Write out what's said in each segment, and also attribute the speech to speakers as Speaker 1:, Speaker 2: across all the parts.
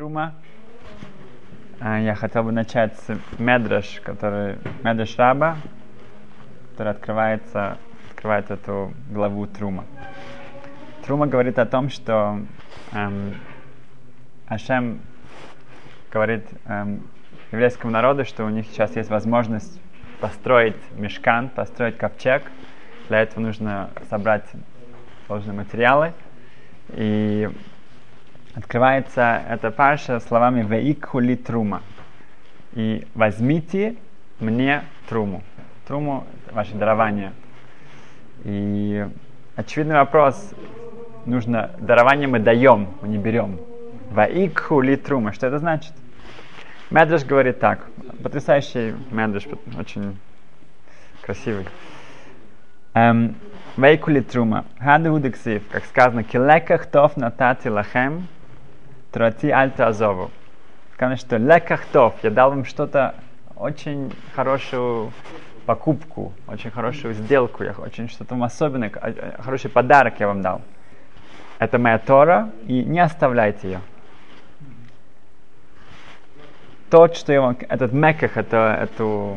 Speaker 1: Трума. А, Я хотел бы начать с Медраш, который Медраш Раба, который открывается, открывает эту главу Трума. Трума говорит о том, что эм, Ашем говорит эм, еврейскому народу, что у них сейчас есть возможность построить мешкан, построить ковчег. Для этого нужно собрать должные материалы. И открывается эта парша словами «Веикхули трума» и «возьмите мне труму». Труму – ваше дарование. И очевидный вопрос, нужно, дарование мы даем, мы не берем. «Ваикхули трума» – что это значит? Медреш говорит так, потрясающий Медреш, очень красивый. Эм, Вейкули трума. Хаду удексив, как сказано, килеках тов натати лахем, трати альта азову. Сказано, что тов, я дал вам что-то очень хорошую покупку, очень хорошую сделку, я очень что-то вам особенное, хороший подарок я вам дал. Это моя Тора, и не оставляйте ее. Тот, что я вам, этот меках, это, эту,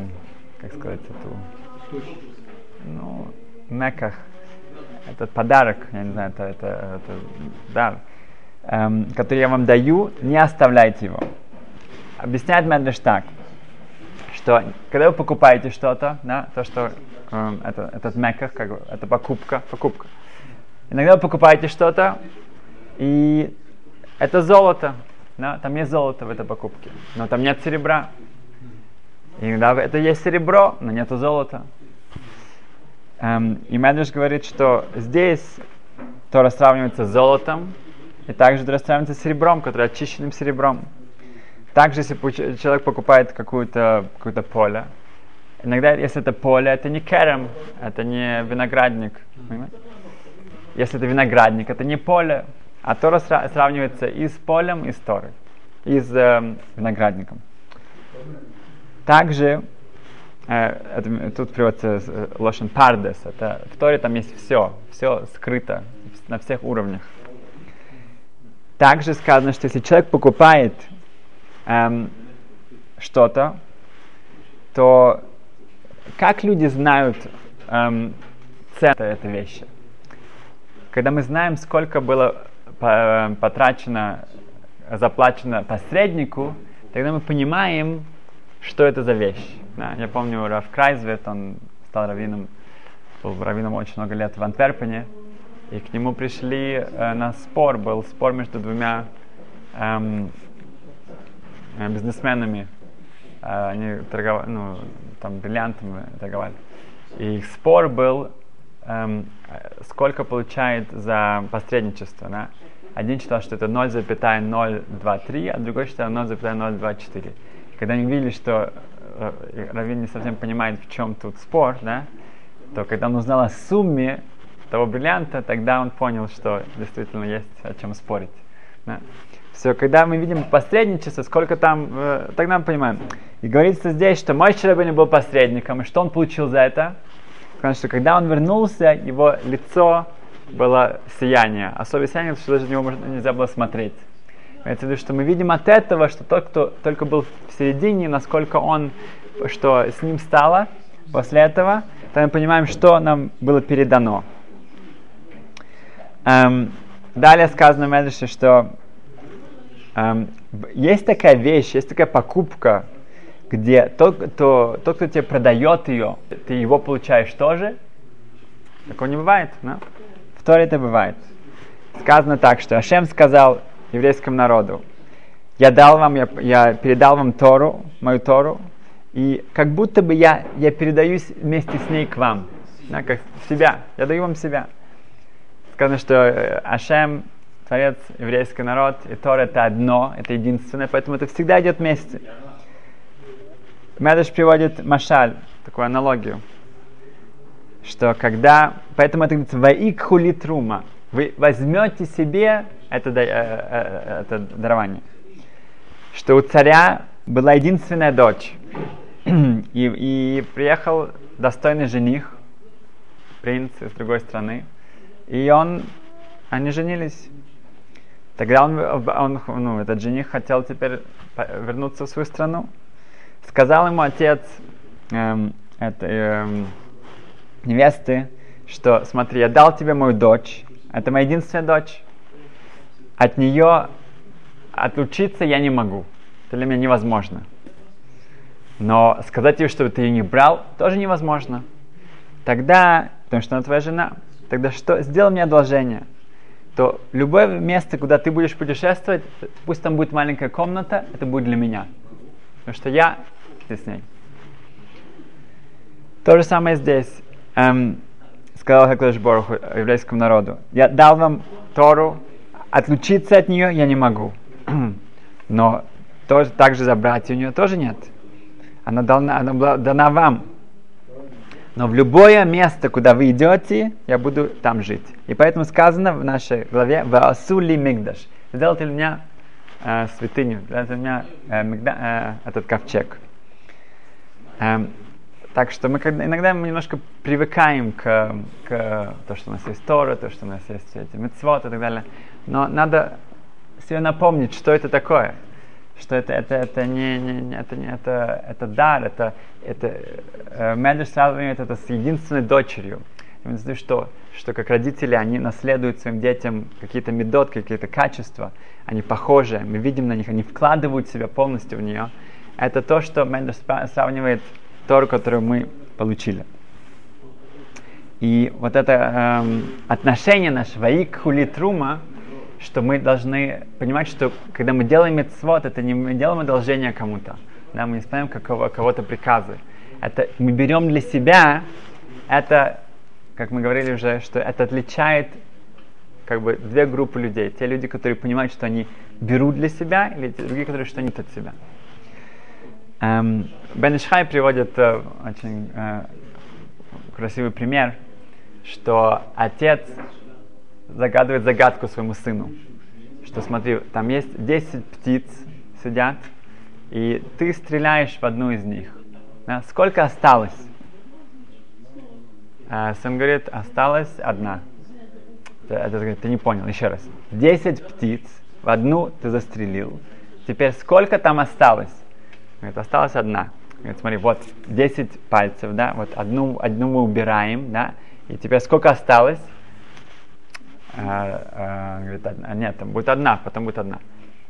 Speaker 1: как сказать, эту, ну, меках, этот подарок, я не знаю, это, это, это дар, эм, который я вам даю, не оставляйте его. Объясняет Медреш так, что когда вы покупаете что-то, да, то, что эм, это, этот меках, как бы, это покупка, покупка. Иногда вы покупаете что-то, и это золото, да, там есть золото в этой покупке, но там нет серебра. Иногда это есть серебро, но нет золота. Эм, и Медведь говорит, что здесь Тора сравнивается с золотом, и также Тора сравнивается с серебром, который очищенным серебром. Также, если человек покупает какое-то какое поле, иногда, если это поле, это не керем, это не виноградник. Понимаете? Если это виноградник, это не поле, а Тора сравнивается и с полем, и с Торой, и с э, виноградником. Также Э, это, тут приводится э, лошен пардес. Это, в Торе там есть все, все скрыто на всех уровнях. Также сказано, что если человек покупает эм, что-то, то как люди знают эм, цену этой вещи? Когда мы знаем, сколько было э, потрачено, заплачено посреднику, тогда мы понимаем, что это за вещь. Да, я помню, Раф Крайзвет, он стал раввином, был раввином очень много лет в Антверпене, и к нему пришли э, на спор, был спор между двумя эм, э, бизнесменами. Э, они торговали, ну, там, бриллиантами торговали. И их спор был, эм, сколько получает за посредничество. Да? Один считал, что это 0,023, а другой считал 0,024. И когда они увидели, что Равин не совсем понимает, в чем тут спор, да, то когда он узнал о сумме того бриллианта, тогда он понял, что действительно есть о чем спорить. Да. Все, когда мы видим посредничество, сколько там, э, тогда мы понимаем. И говорится здесь, что мой Рабин был посредником, и что он получил за это? Потому что когда он вернулся, его лицо было сияние. Особое сияние, что даже на него нельзя было смотреть. В виду, что мы видим от этого, что тот, кто только был в середине, насколько он, что с ним стало после этого, то мы понимаем, что нам было передано. Эм, далее сказано в Медреше, что эм, есть такая вещь, есть такая покупка, где тот, кто, тот, кто тебе продает ее, ты его получаешь тоже. Такого не бывает, да? В Торе это бывает. Сказано так, что Ашем сказал, еврейскому народу. Я дал вам, я, я передал вам Тору, мою Тору, и как будто бы я, я передаюсь вместе с ней к вам, да, как себя, я даю вам себя. Сказано, что э, Ашем, Творец, еврейский народ, и Тора это одно, это единственное, поэтому это всегда идет вместе. Медаш приводит Машаль, такую аналогию, что когда, поэтому это говорится, «Ваикхули трума», вы возьмете себе это, э, э, это дарование. Что у царя была единственная дочь. и, и приехал достойный жених, принц из другой страны. И он, они женились. Тогда он, он, ну, этот жених хотел теперь вернуться в свою страну. Сказал ему отец эм, этой эм, невесты, что смотри, я дал тебе мою дочь, это моя единственная дочь, от нее отлучиться я не могу, это для меня невозможно. Но сказать ей, что ты ее не брал, тоже невозможно. Тогда, потому что она твоя жена, тогда что? Сделай мне одолжение – то любое место, куда ты будешь путешествовать, пусть там будет маленькая комната, это будет для меня. Потому что я ты с ней. То же самое здесь. Эм, сказал Хакдаш Бороху еврейскому народу. Я дал вам Тору, отлучиться от нее я не могу. Но тоже, также забрать у нее тоже нет. Она, дана, она была дана вам. Но в любое место, куда вы идете, я буду там жить. И поэтому сказано в нашей главе «Ваасули мигдаш». Сделайте для меня э, святыню, сделайте для меня э, мигда, э, этот ковчег. Э, так что мы когда, иногда мы немножко привыкаем к, к то, что у нас есть Тора, то, что у нас есть эти митцвот и так далее. Но надо себе напомнить, что это такое что это, это, это не, не, это, не это, это дар, это, это э, сравнивает это с единственной дочерью. Имеется в виду, что, что как родители, они наследуют своим детям какие-то медот, какие-то качества, они похожи, мы видим на них, они вкладывают себя полностью в нее. Это то, что Медреш сравнивает Тору, которую мы получили. И вот это эм, отношение нашего к хулитрума, что мы должны понимать, что когда мы делаем мецвод, это не мы делаем одолжение кому-то, да, мы не исполняем какого, кого-то приказы. Это мы берем для себя, это, как мы говорили уже, что это отличает как бы две группы людей. Те люди, которые понимают, что они берут для себя, или те другие, которые что нет от себя. Эм, Бен Ишхай приводит э, очень э, красивый пример, что отец загадывает загадку своему сыну. Что смотри, там есть 10 птиц сидят, и ты стреляешь в одну из них. Да? Сколько осталось? А сын говорит, осталась одна. Это, это, ты не понял, еще раз. 10 птиц, в одну ты застрелил. Теперь сколько там осталось? Говорит, осталась одна. Говорит, смотри, вот 10 пальцев, да, вот одну, одну мы убираем, да, и теперь сколько осталось? А, а, говорит, а, нет, там будет одна, потом будет одна.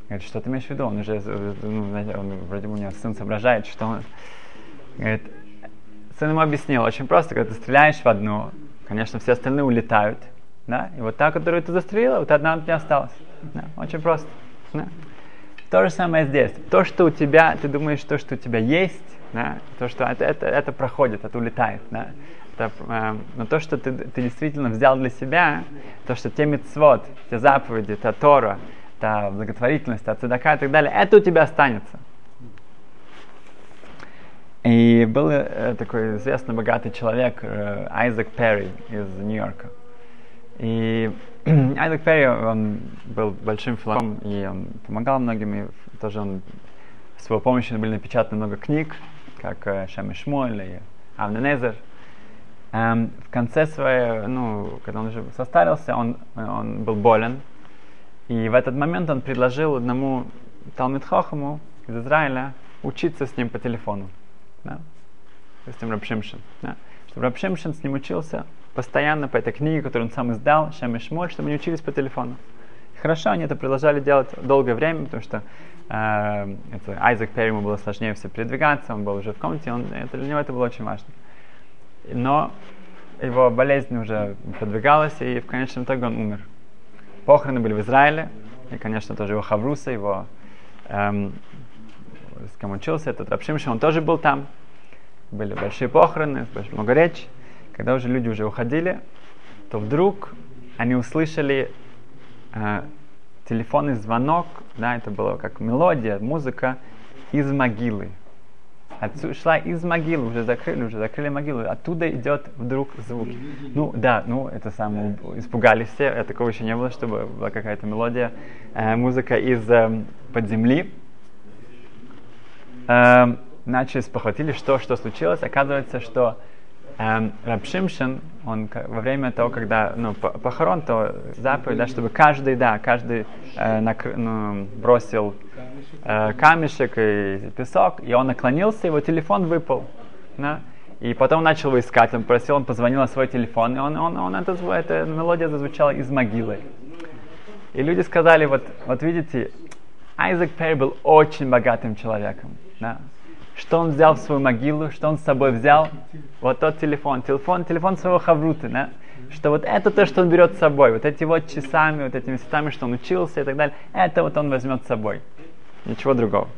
Speaker 1: Говорит, что ты имеешь в виду? Он уже, ну, он, вроде бы у него сын соображает, что он... Говорит, сын ему объяснил, очень просто, когда ты стреляешь в одну, конечно, все остальные улетают, да, и вот та, которую ты застрелила, вот одна у тебя осталась. Да, очень просто. Да. То же самое здесь. То, что у тебя, ты думаешь, то, что у тебя есть, да, то, что это, это, это проходит, это улетает. Да это, э, но то, что ты, ты действительно взял для себя, то, что те мецвод, те заповеди, та Тора, та благотворительность, та цедака и так далее, это у тебя останется. И был э, такой известный богатый человек, э, Айзек Перри из Нью-Йорка. И Айзек Перри, он был большим философом, и он помогал многим, и тоже он с его помощью были напечатаны много книг, как э, Шем и Шмуэль и Авненезер. Эм, в конце своей, ну, когда он уже состарился, он, он был болен. И в этот момент он предложил одному Талмит Хохаму из Израиля учиться с ним по телефону. Да? С ним Рабшимшин. Да? Чтобы Рабшимшин с ним учился постоянно по этой книге, которую он сам издал, Шем и Шмоль, чтобы они учились по телефону. Хорошо, они это продолжали делать долгое время, потому что э, это, Айзек Перри ему было сложнее все передвигаться, он был уже в комнате, он, это, для него это было очень важно но его болезнь уже продвигалась, и в конечном итоге он умер. Похороны были в Израиле, и, конечно, тоже его Хавруса, его, эм, с кем учился, этот Рабшимша, он тоже был там. Были большие похороны, много речи. Когда уже люди уже уходили, то вдруг они услышали э, телефонный звонок, да, это было как мелодия, музыка из могилы шла из могилы, уже закрыли, уже закрыли могилу, оттуда идет вдруг звук. Ну да, ну это самое, испугались все, такого еще не было, чтобы была какая-то мелодия, э, музыка из э, под земли. Э, начали спохватили, что, что случилось. Оказывается, что Эм, Рабшимшин, он во время того, когда ну, похорон, то заповедь, да, чтобы каждый, да, каждый э, накр- ну, бросил э, камешек и песок, и он наклонился, его телефон выпал. Да? И потом начал его искать, он просил, он позвонил на свой телефон, и он, он, он это, эта мелодия зазвучала из могилы. И люди сказали, вот, вот видите, Айзек Перри был очень богатым человеком. Да? Что он взял в свою могилу, что он с собой взял? Вот тот телефон, телефон, телефон своего хавруты, да? Что вот это то, что он берет с собой, вот эти вот часами, вот этими местами, что он учился и так далее, это вот он возьмет с собой. Ничего другого.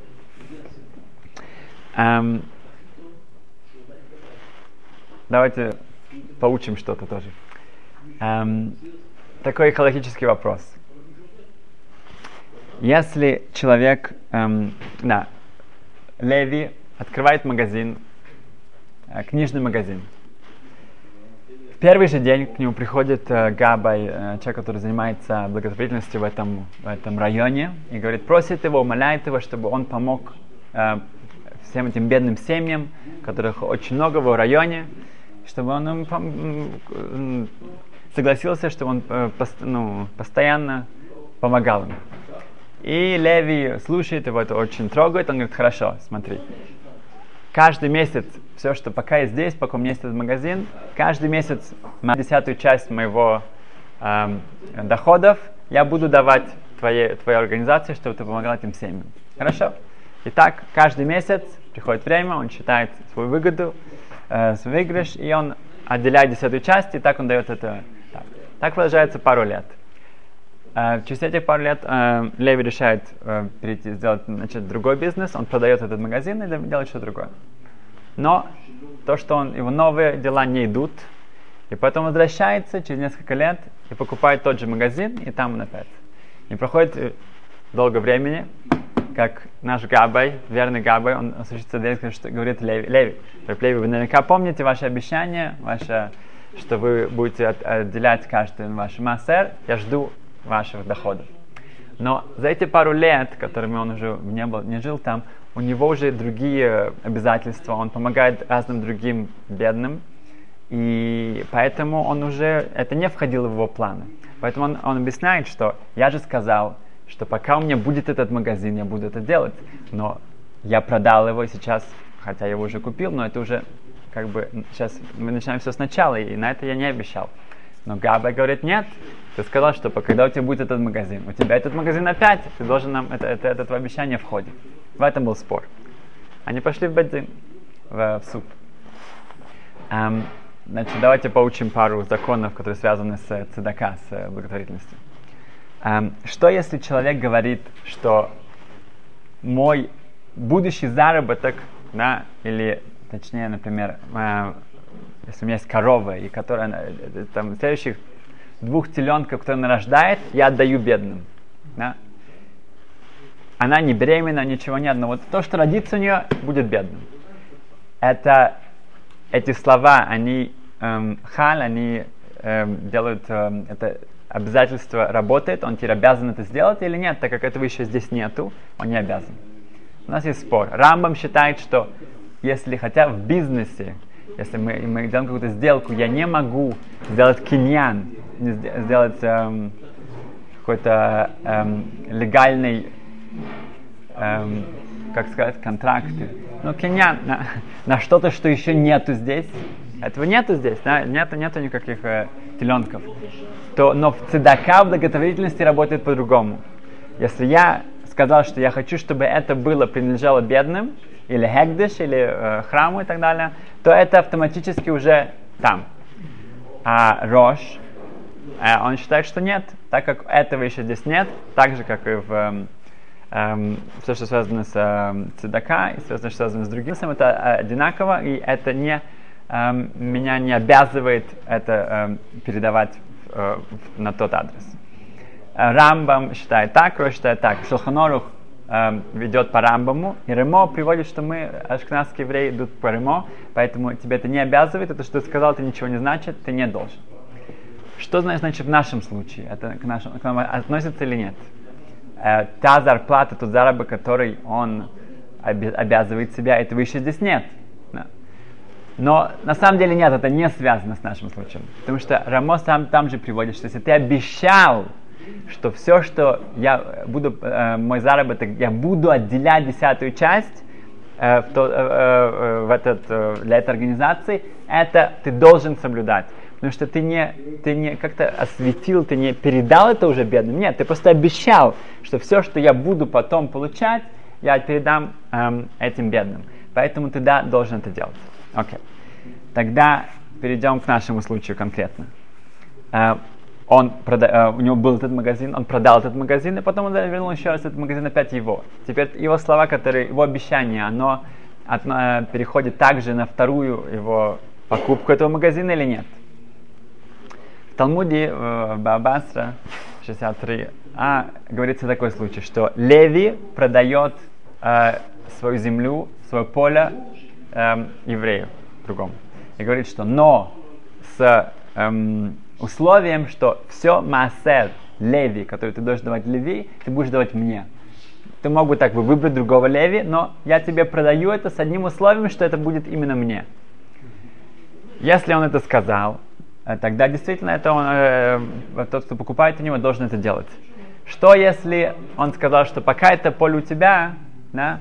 Speaker 1: Эм, давайте поучим что-то тоже. Эм, такой экологический вопрос. Если человек, эм, да, Леви открывает магазин, э, книжный магазин. В первый же день к нему приходит э, Габай, э, человек, который занимается благотворительностью в этом, в этом районе, и говорит, просит его, умоляет его, чтобы он помог всем этим бедным семьям, которых очень много в районе, чтобы он им согласился, чтобы он ну, постоянно помогал им. И Леви слушает его, это очень трогает, он говорит, хорошо, смотри, каждый месяц, все, что пока я здесь, пока у меня есть этот магазин, каждый месяц десятую часть моего эм, доходов я буду давать твоей, твоей организации, чтобы ты помогал этим семьям. Хорошо? Итак, каждый месяц приходит время, он считает свою выгоду, э, свой выигрыш, и он отделяет десятую часть, и так он дает это. Так, так продолжается пару лет. Uh, через эти пару лет uh, Леви решает uh, перейти, сделать, начать другой бизнес, он продает этот магазин и делает что-то другое. Но то, что он, его новые дела не идут, и потом возвращается через несколько лет и покупает тот же магазин, и там он опять. И проходит э, долго времени, как наш Габай, верный Габай, он слышится что говорит Леви, Леви, Леви, вы наверняка помните ваше обещание, ваше, что вы будете от, отделять каждый ваш массер, я жду ваших доходов. Но за эти пару лет, которыми он уже не, был, не жил там, у него уже другие обязательства, он помогает разным другим бедным, и поэтому он уже, это не входило в его планы. Поэтому он, он объясняет, что я же сказал, что пока у меня будет этот магазин, я буду это делать, но я продал его сейчас, хотя я его уже купил, но это уже как бы сейчас мы начинаем все сначала, и на это я не обещал. Но Габа говорит, нет, ты сказал, что когда у тебя будет этот магазин, у тебя этот магазин опять, ты должен нам, это, это, это твое обещание входит. В этом был спор. Они пошли в Бедзин, в, в суд. Um, значит, давайте поучим пару законов, которые связаны с цедака, с благотворительностью. Um, что если человек говорит, что мой будущий заработок, да, или точнее, например, uh, если у меня есть корова, и которая там следующих двух теленков, которые она рождает, я отдаю бедным. Да? Она не беременна, ничего нет, но вот то, что родится у нее, будет бедным. Это, эти слова, они эм, халь, они эм, делают, эм, это обязательство работает, он теперь обязан это сделать или нет, так как этого еще здесь нету, он не обязан. У нас есть спор. Рамбам считает, что если хотя в бизнесе, если мы, мы делаем какую-то сделку, я не могу сделать киньян, сделать эм, какой-то эм, легальный, эм, как сказать, контракт. Ну, киньян на, на что-то, что еще нету здесь. Этого нету здесь, да? нету, нету никаких э, теленков. То, но в цедака, в благотворительности работает по-другому. Если я сказал, что я хочу, чтобы это было принадлежало бедным, или хегдыш, или э, храму и так далее, то это автоматически уже там. А Рош, э, он считает, что нет, так как этого еще здесь нет, так же, как и в эм, эм, все, что связано с эм, цедака, и все, что связано с другим, это одинаково, и это не, эм, меня не обязывает это эм, передавать э, на тот адрес. Рамбам считает так, Рош считает так. Шелханорух ведет по Рамбаму, и Ремо приводит, что мы, ашкнадские евреи, идут по Ремо, поэтому тебе это не обязывает, это что ты сказал, это ничего не значит, ты не должен. Что значит в нашем случае? Это к, нашему, к нам относится или нет? Э, та зарплата, тот заработок, который он обязывает себя, этого еще здесь нет. Но на самом деле нет, это не связано с нашим случаем. Потому что Рамос там, там же приводит, что если ты обещал, что все, что я буду, э, мой заработок, я буду отделять десятую часть э, в, то, э, э, в этот, э, для этой организации, это ты должен соблюдать. Потому что ты не, ты не как-то осветил, ты не передал это уже бедным. Нет, ты просто обещал, что все, что я буду потом получать, я передам эм, этим бедным. Поэтому ты да, должен это делать. Окей. Okay. Тогда перейдем к нашему случаю конкретно. Э, он прода- э, у него был этот магазин, он продал этот магазин, и потом он вернул еще раз этот магазин опять его. Теперь его слова, которые, его обещание, оно от, э, переходит также на вторую его покупку этого магазина или нет? В Талмуде в Баабасра 63 а, говорится такой случай, что Леви продает э, свою землю, свое поле э, еврею другому. И говорит, что но с эм, условием, что все массер Леви, который ты должен давать Леви, ты будешь давать мне. Ты мог бы так бы выбрать другого Леви, но я тебе продаю это с одним условием, что это будет именно мне. Если он это сказал, э, тогда действительно это он, э, тот, кто покупает у него, должен это делать. Что если он сказал, что пока это поле у тебя, да,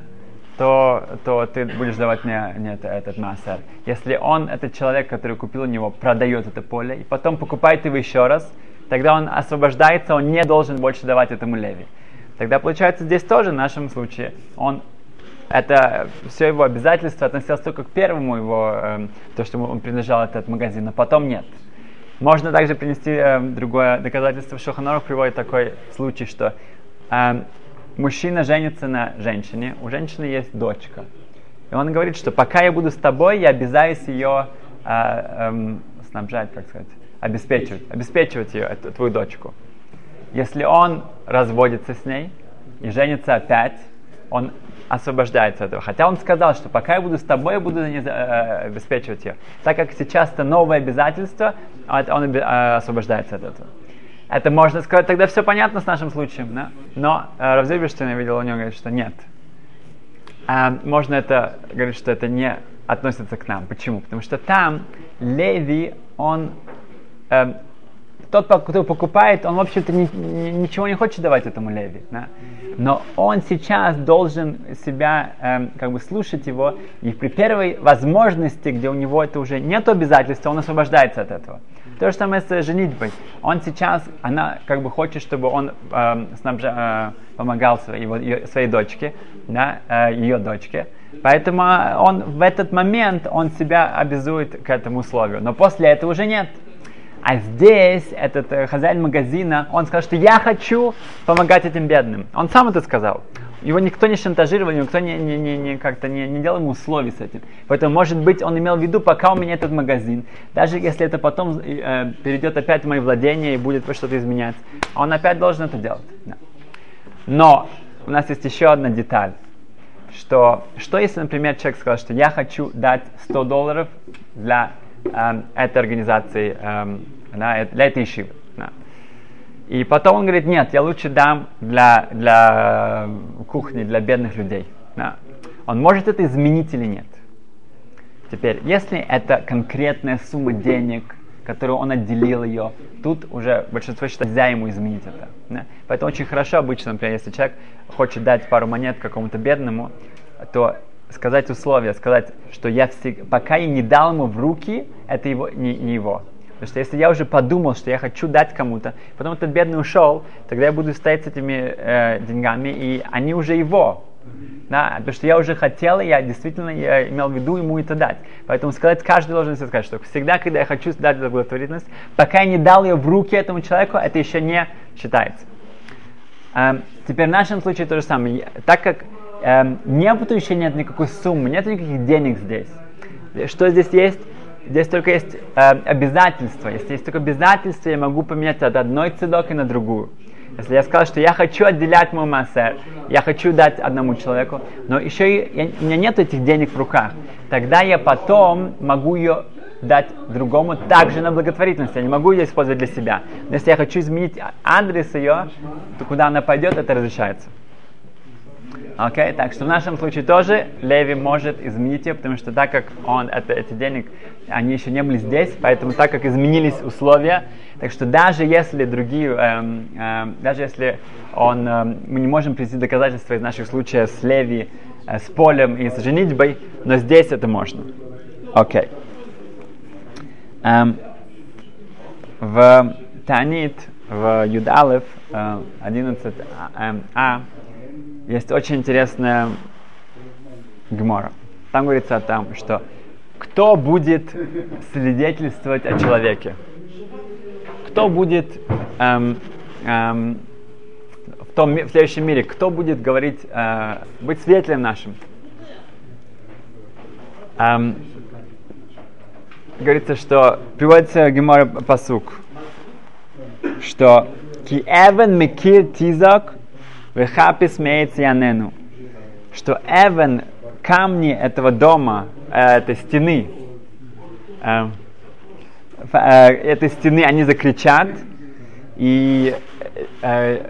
Speaker 1: то, то ты будешь давать мне, мне это, этот массер. Если он, этот человек, который купил у него, продает это поле, и потом покупает его еще раз, тогда он освобождается, он не должен больше давать этому леви. Тогда получается здесь тоже, в нашем случае, он это все его обязательства относилось только к первому его, э, то, что он принадлежал этот магазин, а потом нет. Можно также принести э, другое доказательство. Шоханоров приводит такой случай, что э, мужчина женится на женщине, у женщины есть дочка. И он говорит, что пока я буду с тобой, я обязаюсь ее э, э, снабжать, как сказать, обеспечивать, обеспечивать ее, эту, твою дочку. Если он разводится с ней и женится опять, он освобождается от этого. Хотя он сказал, что пока я буду с тобой, я буду э, обеспечивать ее. Так как сейчас это новое обязательство, он э, освобождается от этого. Это можно сказать, тогда все понятно с нашим случаем, да? Но э, Равзельберштейн, я видел у него, говорит, что нет. Э, можно это, говорить, что это не относится к нам. Почему? Потому что там Леви, он э, тот, кто покупает, он, в общем-то, ни, ни, ничего не хочет давать этому Леви. Да? Но он сейчас должен себя, эм, как бы, слушать его, и при первой возможности, где у него это уже нет обязательства, он освобождается от этого. То же самое с женитьбой. Он сейчас, она как бы хочет, чтобы он э, снабжа, э, помогал своей, его, ее, своей дочке, да, э, ее дочке. Поэтому он в этот момент он себя обязует к этому условию. Но после этого уже нет. А здесь этот э, хозяин магазина, он сказал, что я хочу помогать этим бедным. Он сам это сказал. Его никто не шантажировал, никто не, не, не, не, как-то не, не делал ему условий с этим. Поэтому, может быть, он имел в виду, пока у меня этот магазин, даже если это потом э, перейдет опять в мои владения и будет что-то изменяться, он опять должен это делать. Да. Но у нас есть еще одна деталь, что, что если, например, человек сказал, что я хочу дать 100 долларов для э, этой организации, э, да, для этой ишивы. Да. И потом он говорит, нет, я лучше дам для, для кухни, для бедных людей. Да. Он может это изменить или нет. Теперь, если это конкретная сумма денег, которую он отделил ее, тут уже большинство считает, нельзя ему изменить это. Да? Поэтому очень хорошо обычно, например, если человек хочет дать пару монет какому-то бедному, то сказать условия, сказать, что я всег... пока я не дал ему в руки, это его, не, не его. Потому что если я уже подумал, что я хочу дать кому-то, потом этот бедный ушел, тогда я буду стоять с этими э, деньгами, и они уже его. Да, потому что я уже хотел, я действительно я имел в виду ему это дать. Поэтому сказать, каждый должен себе сказать, что всегда, когда я хочу дать благотворительность, пока я не дал ее в руки этому человеку, это еще не считается. Эм, теперь в нашем случае то же самое. Так как эм, нету еще нет никакой суммы, нет никаких денег здесь. Что здесь есть? Здесь только есть э, обязательства. Если есть только обязательства, я могу поменять от одной цедоки на другую. Если я сказал, что я хочу отделять мой массер, я хочу дать одному человеку, но еще и, я, у меня нет этих денег в руках, тогда я потом могу ее дать другому также на благотворительность. Я не могу ее использовать для себя. Но если я хочу изменить адрес ее, то куда она пойдет, это разрешается. Окей, okay? так что в нашем случае тоже Леви может изменить ее, потому что так как он, это, эти денег, они еще не были здесь, поэтому так как изменились условия, так что даже если другие, эм, эм, даже если он, эм, мы не можем привести доказательства из наших случаев с Леви, э, с полем и с женитьбой, но здесь это можно. Окей. Okay. Эм, в Танит, в Юдалев, э, 11а, а, есть очень интересная гмора. Там говорится о том, что кто будет свидетельствовать о человеке? Кто будет эм, эм, в, том, в следующем мире, кто будет говорить, э, быть свидетелем нашим? Эм, говорится, что приводится Гемора Пасук, что Ки Эвен Мекир Тизак Вехапис Мейц Янену, что Эвен, камни этого дома, э, этой стены, э, э, этой стены, они закричат, и э,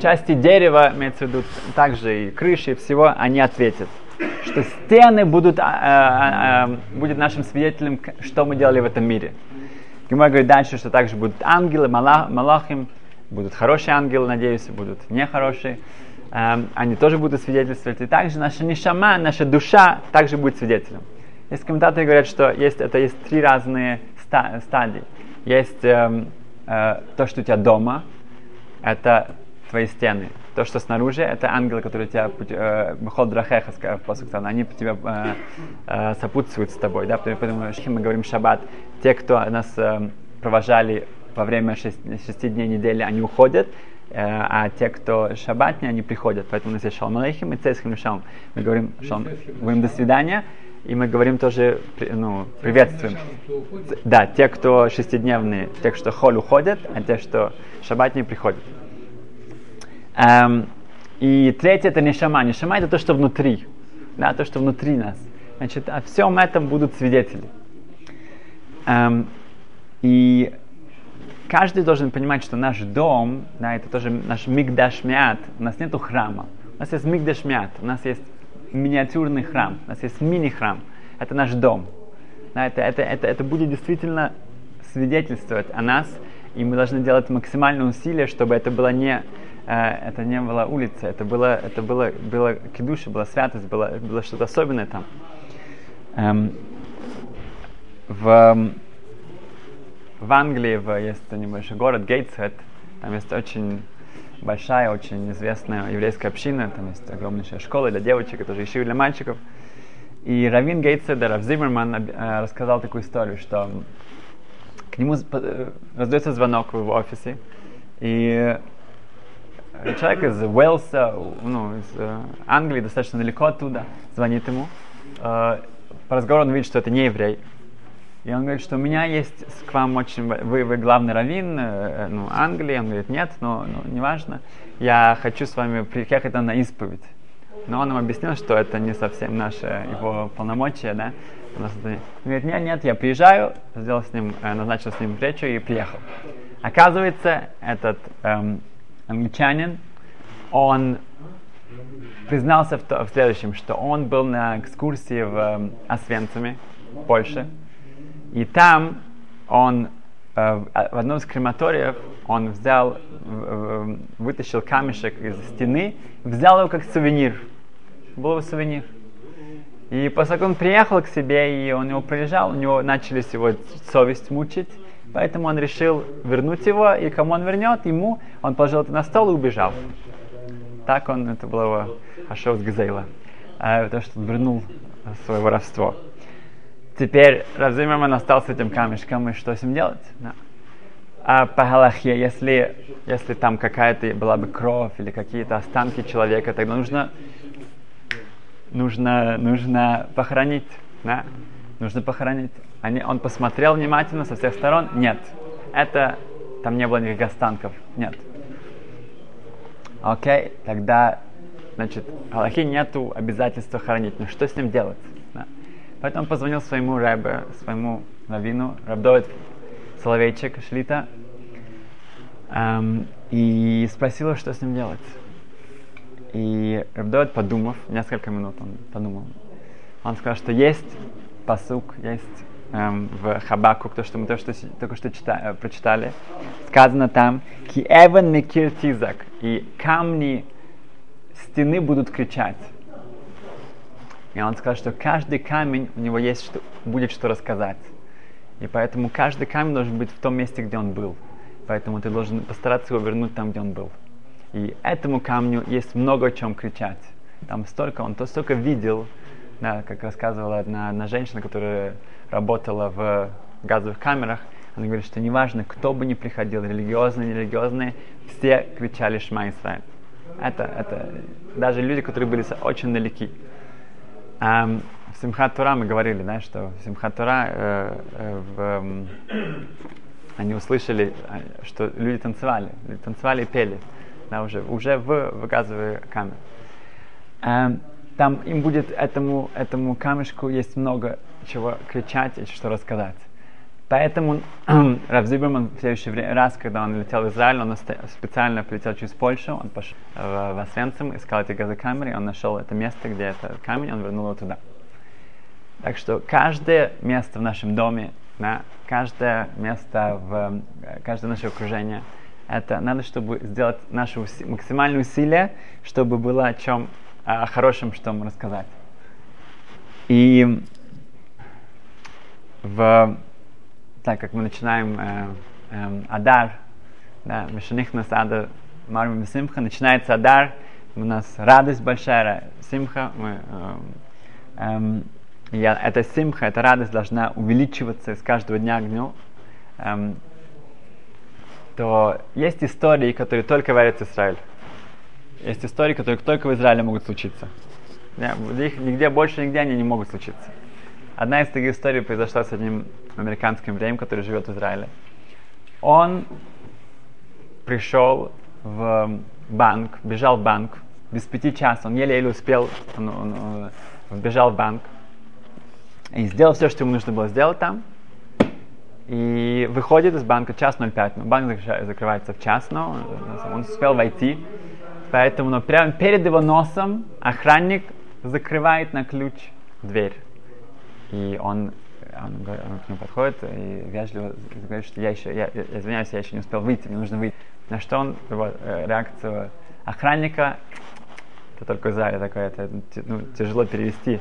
Speaker 1: части дерева, имеется в виду также и крыши, и всего, они ответят. Что стены будут, э, э, э, будет нашим свидетелем, что мы делали в этом мире. Гимар говорит дальше, что также будут ангелы, малах, малахим, будут хорошие ангелы, надеюсь, будут нехорошие. Эм, они тоже будут свидетельствовать. И также наша нишама, наша душа также будет свидетелем. Есть комментаторы говорят, что есть, это есть три разные ста- стадии. Есть эм, э, то, что у тебя дома, это твои стены. То, что снаружи, это ангелы, которые тебя Мехол Драхеха, они тебя э, э, сопутствуют с тобой. Да? Поэтому мы говорим шаббат. Те, кто нас э, провожали во время шести, шести дней недели, они уходят, э, а те, кто шаббатни, они приходят. Поэтому у нас есть шалом алейхим и цейсхим шалом. Мы говорим, шалом, говорим до свидания, и мы говорим тоже, ну, приветствуем. Да, те, кто шестидневные, те, что холь уходят, а те, что шаббатни приходят. Эм, и третье это не шама. Не шама это то, что внутри. Да, то, что внутри нас. Значит, о всем этом будут свидетели. Эм, и каждый должен понимать, что наш дом, да, это тоже наш мигдашмят, у нас нету храма. У нас есть мигдашмят, у нас есть миниатюрный храм, у нас есть мини-храм. Это наш дом. Да, это, это, это, это будет действительно свидетельствовать о нас, и мы должны делать максимальное усилие, чтобы это было не э, это не была улица, это было, это было, было кедуша, была святость, было, было что-то особенное там. Эм, в, в Англии в, есть небольшой город Гейтсхед, там есть очень большая, очень известная еврейская община, там есть огромнейшая школа для девочек, это тоже еще для мальчиков. И Равин Гейтсед, Рав Зиммерман э, рассказал такую историю, что к нему э, раздается звонок в его офисе, и человек из Уэлса, ну, из э, Англии, достаточно далеко оттуда, звонит ему. Э, по разговору он видит, что это не еврей. И он говорит, что у меня есть к вам очень... Вы, вы главный раввин э, ну, Англии. Он говорит, нет, но, но неважно. Я хочу с вами приехать на исповедь. Но он им объяснил, что это не совсем наше его полномочия, да. Он говорит, нет, нет, я приезжаю, сделал с ним, э, назначил с ним встречу и приехал. Оказывается, этот эм, англичанин, он признался в, то, в следующем, что он был на экскурсии в э, Освенциме, Польше, и там он э, в одном из крематориев он взял, э, вытащил камешек из стены, взял его как сувенир. Был его сувенир. И как он приехал к себе, и он его прилежал, у него начались его совесть мучить, Поэтому он решил вернуть его, и кому он вернет, ему он положил это на стол и убежал. Так он, это было его Ашов с Газейла, а, то, что он вернул свое воровство. Теперь Равзимерман остался этим камешком, и что с ним делать? Да. А по Галахе, если, если там какая-то была бы кровь или какие-то останки человека, тогда нужно, нужно, нужно похоронить. Да? Нужно похоронить. Они, он посмотрел внимательно со всех сторон. Нет. Это там не было никаких останков. Нет. Окей, тогда, значит, Аллахи нету обязательства хоронить. Но что с ним делать? Поэтому он позвонил своему рэбе, своему раввину, Рабдовит Соловейчик, Шлита, эм, и спросил, что с ним делать. И Рабдовид, подумав, несколько минут он подумал, он сказал, что есть посук, есть эм, в Хабаку, то, что мы то, что, только что чита, э, прочитали, сказано там, «Ки эвен мекир тизак», и камни стены будут кричать. И он сказал, что каждый камень, у него есть что, будет что рассказать. И поэтому каждый камень должен быть в том месте, где он был. Поэтому ты должен постараться его вернуть там, где он был. И этому камню есть много о чем кричать. Там столько, он то столько видел, да, как рассказывала одна, одна женщина, которая работала в газовых камерах, она говорит, что неважно, кто бы ни приходил, религиозные, нерелигиозные, все кричали «Шма Исраиль». Это, это даже люди, которые были очень далеки. Um, в Симхат Тура мы говорили, да, что в Симхат Тура э, э, в, э, они услышали, э, что люди танцевали, люди танцевали и пели, да, уже, уже в, в газовые камеры. Um, там им будет этому, этому камешку есть много чего кричать и что рассказать. Поэтому Рав Зиберман в следующий раз, когда он летел в Израиль, он специально прилетел через Польшу, он пошел в Освенцим, искал эти газокамеры, он нашел это место, где этот камень, он вернул его туда. Так что каждое место в нашем доме, да, каждое место в каждое наше окружение, это надо, чтобы сделать наше максимальное усилие, чтобы было о чем о хорошем, что мы рассказать. И в, так как мы начинаем э, э, Адар, да, Мишанихнас Адар Марми Симха, начинается Адар, у нас радость большая, Симха, мы, э, э, и эта Симха, эта радость должна увеличиваться с каждого дня к дню. Э, то есть истории, которые только говорят Израиль. Есть истории, которые только в Израиле могут случиться. Их нигде больше, нигде они не могут случиться. Одна из таких историй произошла с одним американским евреем, который живет в Израиле. Он пришел в банк, бежал в банк, без пяти часов, он еле-еле успел, он, он, он бежал в банк и сделал все, что ему нужно было сделать там. И выходит из банка час 05, но банк закрывается в час, но он успел войти, Поэтому но прямо перед его носом охранник закрывает на ключ дверь. И он, он, он к нему подходит и вежливо говорит, что я еще, я, я, извиняюсь, я еще не успел выйти, мне нужно выйти. На что он, его э, реакцию охранника, это только в зале такое, это ну, тяжело перевести.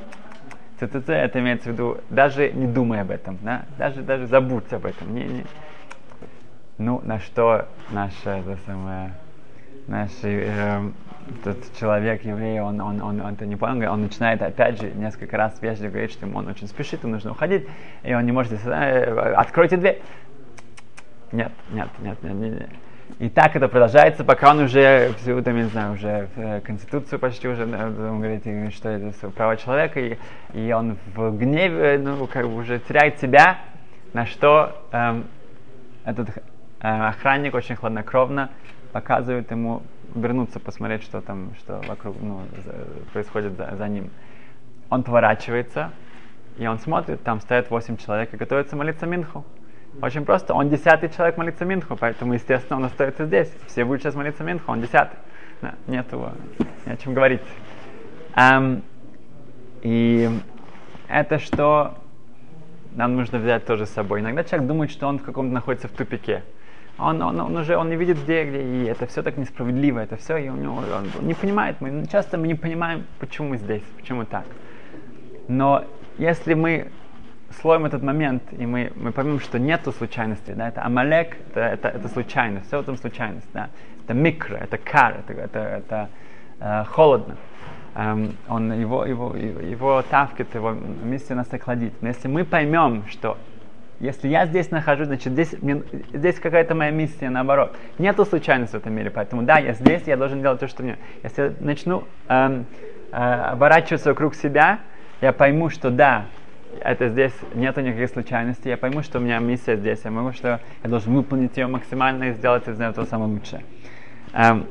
Speaker 1: ЦЦЦ, это имеется в виду, даже не думай об этом, да? даже, даже забудь об этом. Не, не. Ну, на что наша, это самое, наш э, этот человек, еврей, он, он, он, он это не понял, он начинает опять же несколько раз вежливо говорить, что ему он очень спешит, ему нужно уходить, и он не может, э, откройте дверь. Нет, нет, нет, нет, нет, нет. И так это продолжается, пока он уже всю, там, не знаю, уже в э, Конституцию почти уже, он говорит, что это права человека, и, и он в гневе, ну, как бы уже теряет себя, на что эм, этот э, охранник очень хладнокровно показывает ему вернуться, посмотреть, что там, что вокруг, ну, происходит за, за ним. Он поворачивается, и он смотрит, там стоят восемь человек и готовятся молиться Минху. Очень просто, он десятый человек молится Минху, поэтому, естественно, он остается здесь. Все будут сейчас молиться Минху, он десятый. Да, нет его, не о чем говорить. Um, и это что нам нужно взять тоже с собой. Иногда человек думает, что он в каком-то находится в тупике он, он, он уже он не видит где, где, и это все так несправедливо, это все, и у него, он, не понимает, мы часто мы не понимаем, почему мы здесь, почему так. Но если мы слоем этот момент, и мы, мы поймем, что нету случайности, да, это амалек, это, это, это случайность, все в этом случайность, да, это микро, это кар, это, это, это э, холодно. Um, он, его, его, его, его тавкет, его миссия нас охладит. Но если мы поймем, что если я здесь нахожусь, значит здесь, здесь какая-то моя миссия, наоборот. Нету случайности в этом мире, поэтому да, я здесь, я должен делать то, что мне. Если я начну эм, э, оборачиваться вокруг себя, я пойму, что да, это здесь нету никаких случайностей, я пойму, что у меня миссия здесь, я пойму, что я должен выполнить ее максимально и сделать из этого самое лучшее. Эм,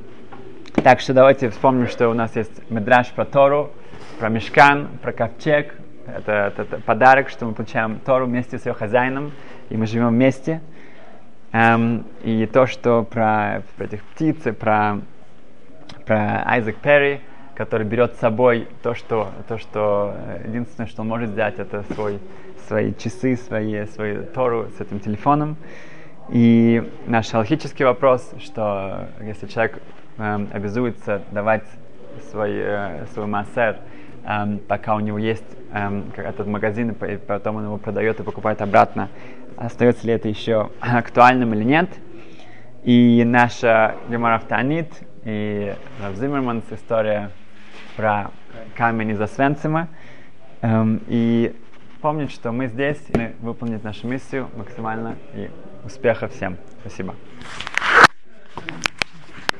Speaker 1: так что давайте вспомним, что у нас есть медраж про Тору, про мешкан, про ковчег, это, это, это подарок, что мы получаем Тору вместе с ее хозяином, и мы живем вместе. Um, и то, что про, про этих птиц, про, про Айзек Перри, который берет с собой то, что, то, что э, единственное, что он может взять, это свой, свои часы, свои, свою Тору с этим телефоном. И наш алхический вопрос, что если человек э, обязуется давать свой, э, свой массер, э, пока у него есть э, этот магазин, и потом он его продает и покупает обратно, остается ли это еще актуальным или нет. И наша Гемора Танит и Рав Зиммерманс история про камень из Освенцима. Эм, и помнить, что мы здесь, и выполнить нашу миссию максимально, и успеха всем. Спасибо.